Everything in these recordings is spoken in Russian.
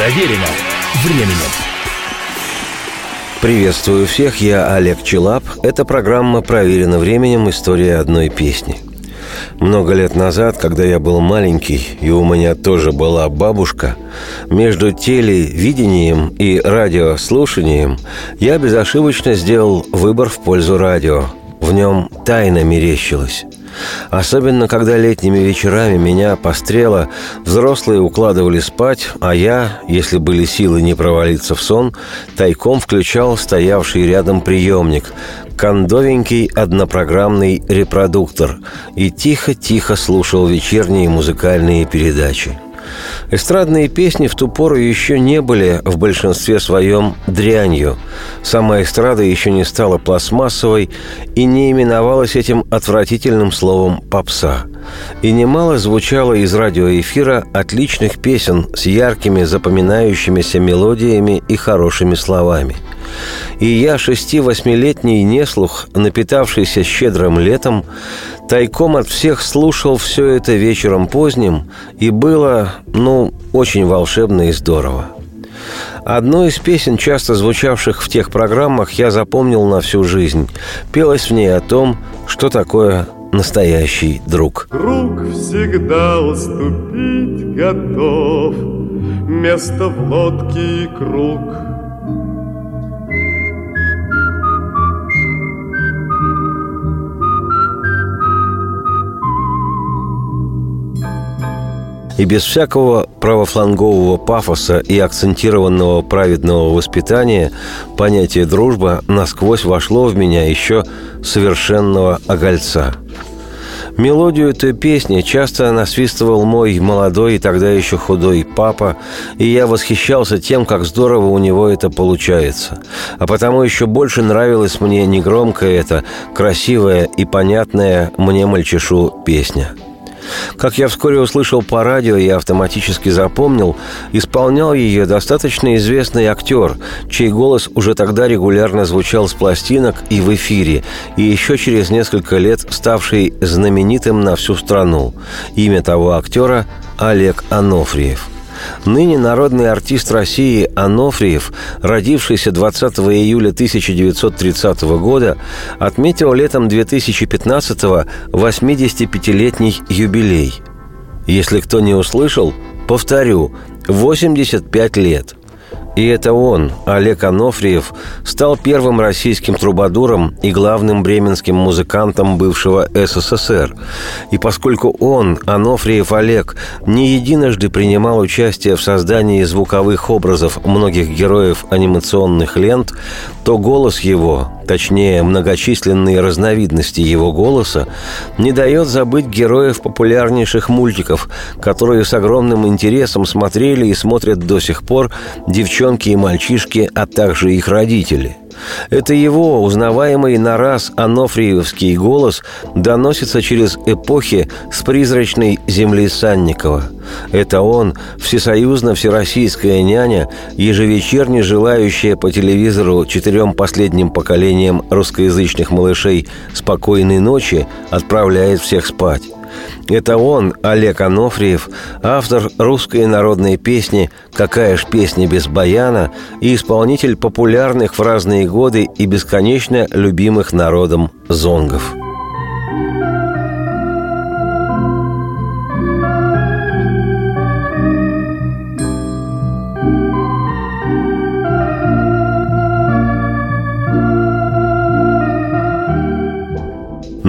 Проверено временем. Приветствую всех, я Олег Челап. Это программа «Проверено временем. История одной песни». Много лет назад, когда я был маленький, и у меня тоже была бабушка, между телевидением и радиослушанием я безошибочно сделал выбор в пользу радио. В нем тайна мерещилась. Особенно, когда летними вечерами меня пострело, взрослые укладывали спать, а я, если были силы не провалиться в сон, тайком включал стоявший рядом приемник, кондовенький однопрограммный репродуктор и тихо-тихо слушал вечерние музыкальные передачи. Эстрадные песни в ту пору еще не были в большинстве своем дрянью. Сама эстрада еще не стала пластмассовой и не именовалась этим отвратительным словом «попса». И немало звучало из радиоэфира отличных песен с яркими запоминающимися мелодиями и хорошими словами – и я, шести-восьмилетний неслух, напитавшийся щедрым летом, тайком от всех слушал все это вечером поздним, и было, ну, очень волшебно и здорово. Одну из песен, часто звучавших в тех программах, я запомнил на всю жизнь. Пелось в ней о том, что такое настоящий друг. Друг всегда уступить готов, Место в лодке и круг — И без всякого правофлангового пафоса и акцентированного праведного воспитания понятие «дружба» насквозь вошло в меня еще совершенного огольца. Мелодию этой песни часто насвистывал мой молодой и тогда еще худой папа, и я восхищался тем, как здорово у него это получается. А потому еще больше нравилась мне негромкая эта, красивая и понятная мне мальчишу песня – как я вскоре услышал по радио и автоматически запомнил, исполнял ее достаточно известный актер, чей голос уже тогда регулярно звучал с пластинок и в эфире, и еще через несколько лет ставший знаменитым на всю страну. Имя того актера – Олег Анофриев – Ныне народный артист России Анофриев, родившийся 20 июля 1930 года, отметил летом 2015-го 85-летний юбилей. Если кто не услышал, повторю, 85 лет – и это он, Олег Анофриев, стал первым российским трубадуром и главным бременским музыкантом бывшего СССР. И поскольку он, Анофриев Олег, не единожды принимал участие в создании звуковых образов многих героев анимационных лент, то голос его, точнее, многочисленные разновидности его голоса, не дает забыть героев популярнейших мультиков, которые с огромным интересом смотрели и смотрят до сих пор девчонки и мальчишки, а также их родители – это его, узнаваемый на раз анофриевский голос, доносится через эпохи с призрачной земли Санникова. Это он, всесоюзно-всероссийская няня, ежевечерне желающая по телевизору четырем последним поколениям русскоязычных малышей «Спокойной ночи», отправляет всех спать. Это он, Олег Анофриев, автор русской народной песни «Какая ж песня без баяна» и исполнитель популярных в разные годы и бесконечно любимых народом зонгов –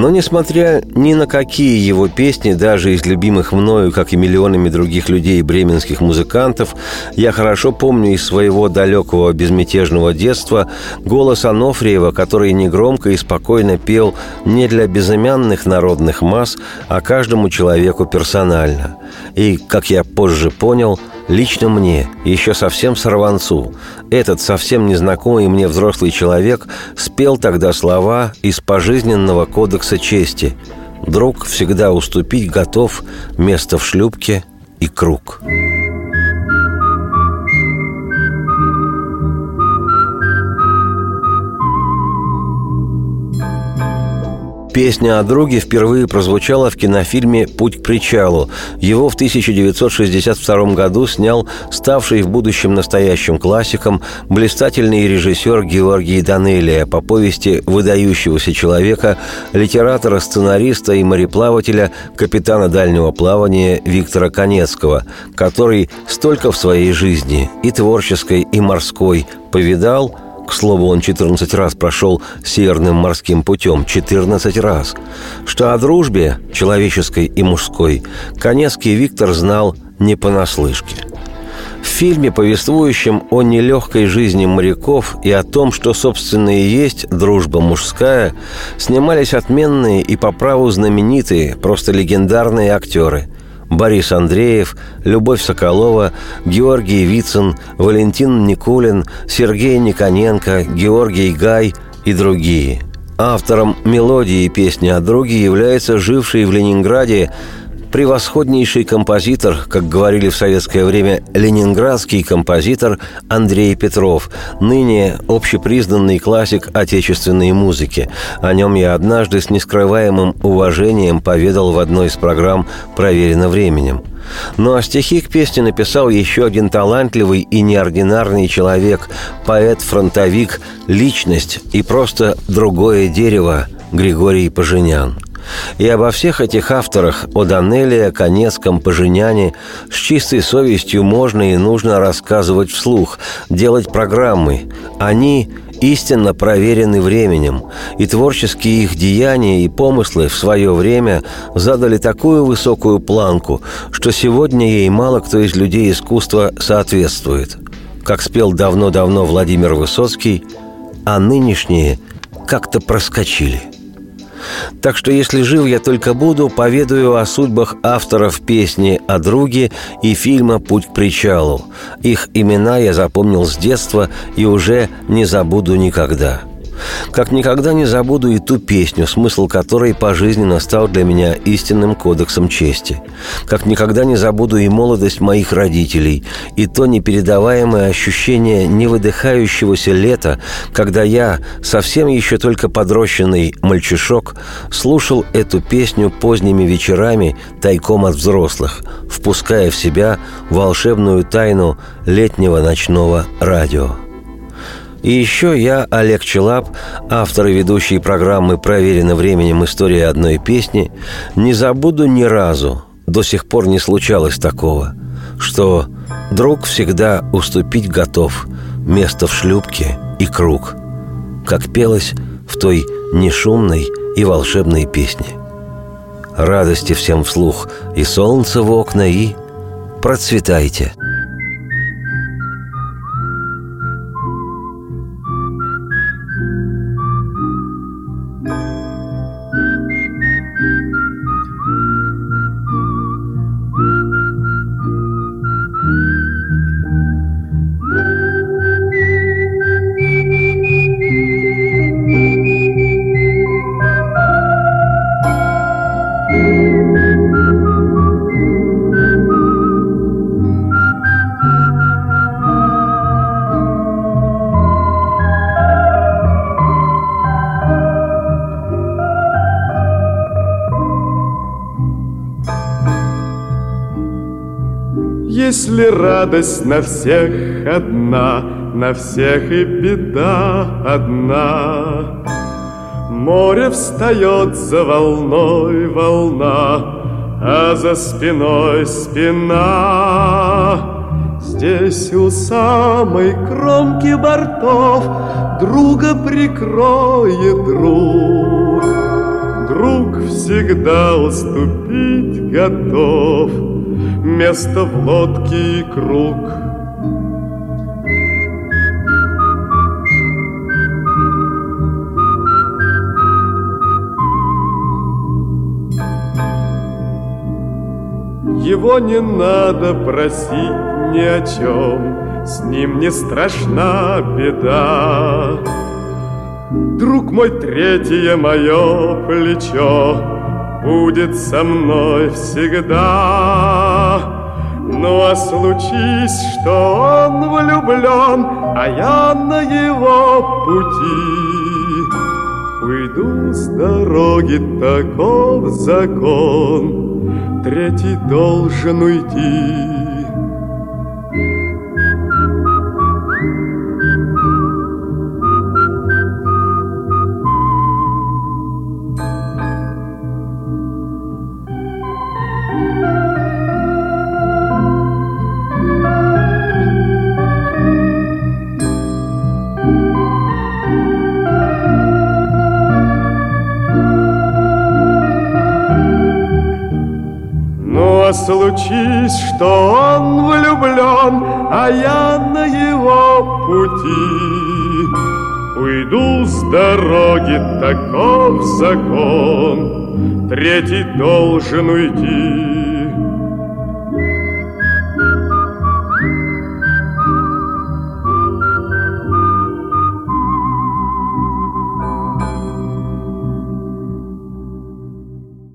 Но несмотря ни на какие его песни, даже из любимых мною, как и миллионами других людей бременских музыкантов, я хорошо помню из своего далекого безмятежного детства голос Анофриева, который негромко и спокойно пел не для безымянных народных масс, а каждому человеку персонально. И, как я позже понял, Лично мне, еще совсем сорванцу, этот совсем незнакомый мне взрослый человек спел тогда слова из пожизненного кодекса чести «Друг всегда уступить готов, место в шлюпке и круг». Песня о друге впервые прозвучала в кинофильме «Путь к причалу». Его в 1962 году снял ставший в будущем настоящим классиком блистательный режиссер Георгий Данелия по повести выдающегося человека, литератора, сценариста и мореплавателя, капитана дальнего плавания Виктора Конецкого, который столько в своей жизни, и творческой, и морской, повидал – к слову, он 14 раз прошел северным морским путем, 14 раз. Что о дружбе, человеческой и мужской, Конецкий Виктор знал не понаслышке. В фильме, повествующем о нелегкой жизни моряков и о том, что, собственно, и есть дружба мужская, снимались отменные и по праву знаменитые, просто легендарные актеры – Борис Андреев, Любовь Соколова, Георгий Вицин, Валентин Никулин, Сергей Никоненко, Георгий Гай и другие. Автором мелодии песни о друге является живший в Ленинграде превосходнейший композитор, как говорили в советское время, ленинградский композитор Андрей Петров, ныне общепризнанный классик отечественной музыки. О нем я однажды с нескрываемым уважением поведал в одной из программ «Проверено временем». Ну а стихи к песне написал еще один талантливый и неординарный человек, поэт-фронтовик, личность и просто другое дерево Григорий Поженян – и обо всех этих авторах, о Данелия, Конецком, Поженяне, с чистой совестью можно и нужно рассказывать вслух, делать программы. Они истинно проверены временем, и творческие их деяния и помыслы в свое время задали такую высокую планку, что сегодня ей мало кто из людей искусства соответствует. Как спел давно-давно Владимир Высоцкий, а нынешние как-то проскочили – так что если жив я только буду, поведаю о судьбах авторов песни о друге и фильма «Путь к причалу». Их имена я запомнил с детства и уже не забуду никогда. Как никогда не забуду и ту песню, смысл которой пожизненно стал для меня истинным кодексом чести. Как никогда не забуду и молодость моих родителей, и то непередаваемое ощущение невыдыхающегося лета, когда я, совсем еще только подрощенный мальчишок, слушал эту песню поздними вечерами тайком от взрослых, впуская в себя волшебную тайну летнего ночного радио. И еще я, Олег Челап, автор и ведущий программы «Проверено временем. История одной песни», не забуду ни разу, до сих пор не случалось такого, что друг всегда уступить готов, место в шлюпке и круг, как пелось в той нешумной и волшебной песне. Радости всем вслух и солнце в окна, и процветайте – Если радость на всех одна, на всех и беда одна. Море встает за волной волна, а за спиной спина. Здесь у самой кромки бортов друга прикроет друг. Друг всегда уступить готов — место в лодке и круг. Его не надо просить ни о чем, С ним не страшна беда. Друг мой, третье мое плечо, будет со мной всегда. Ну а случись, что он влюблен, а я на его пути, Уйду с дороги, таков закон, Третий должен уйти. Случись, что он влюблен, а я на его пути. Уйду с дороги, таков закон, третий должен уйти.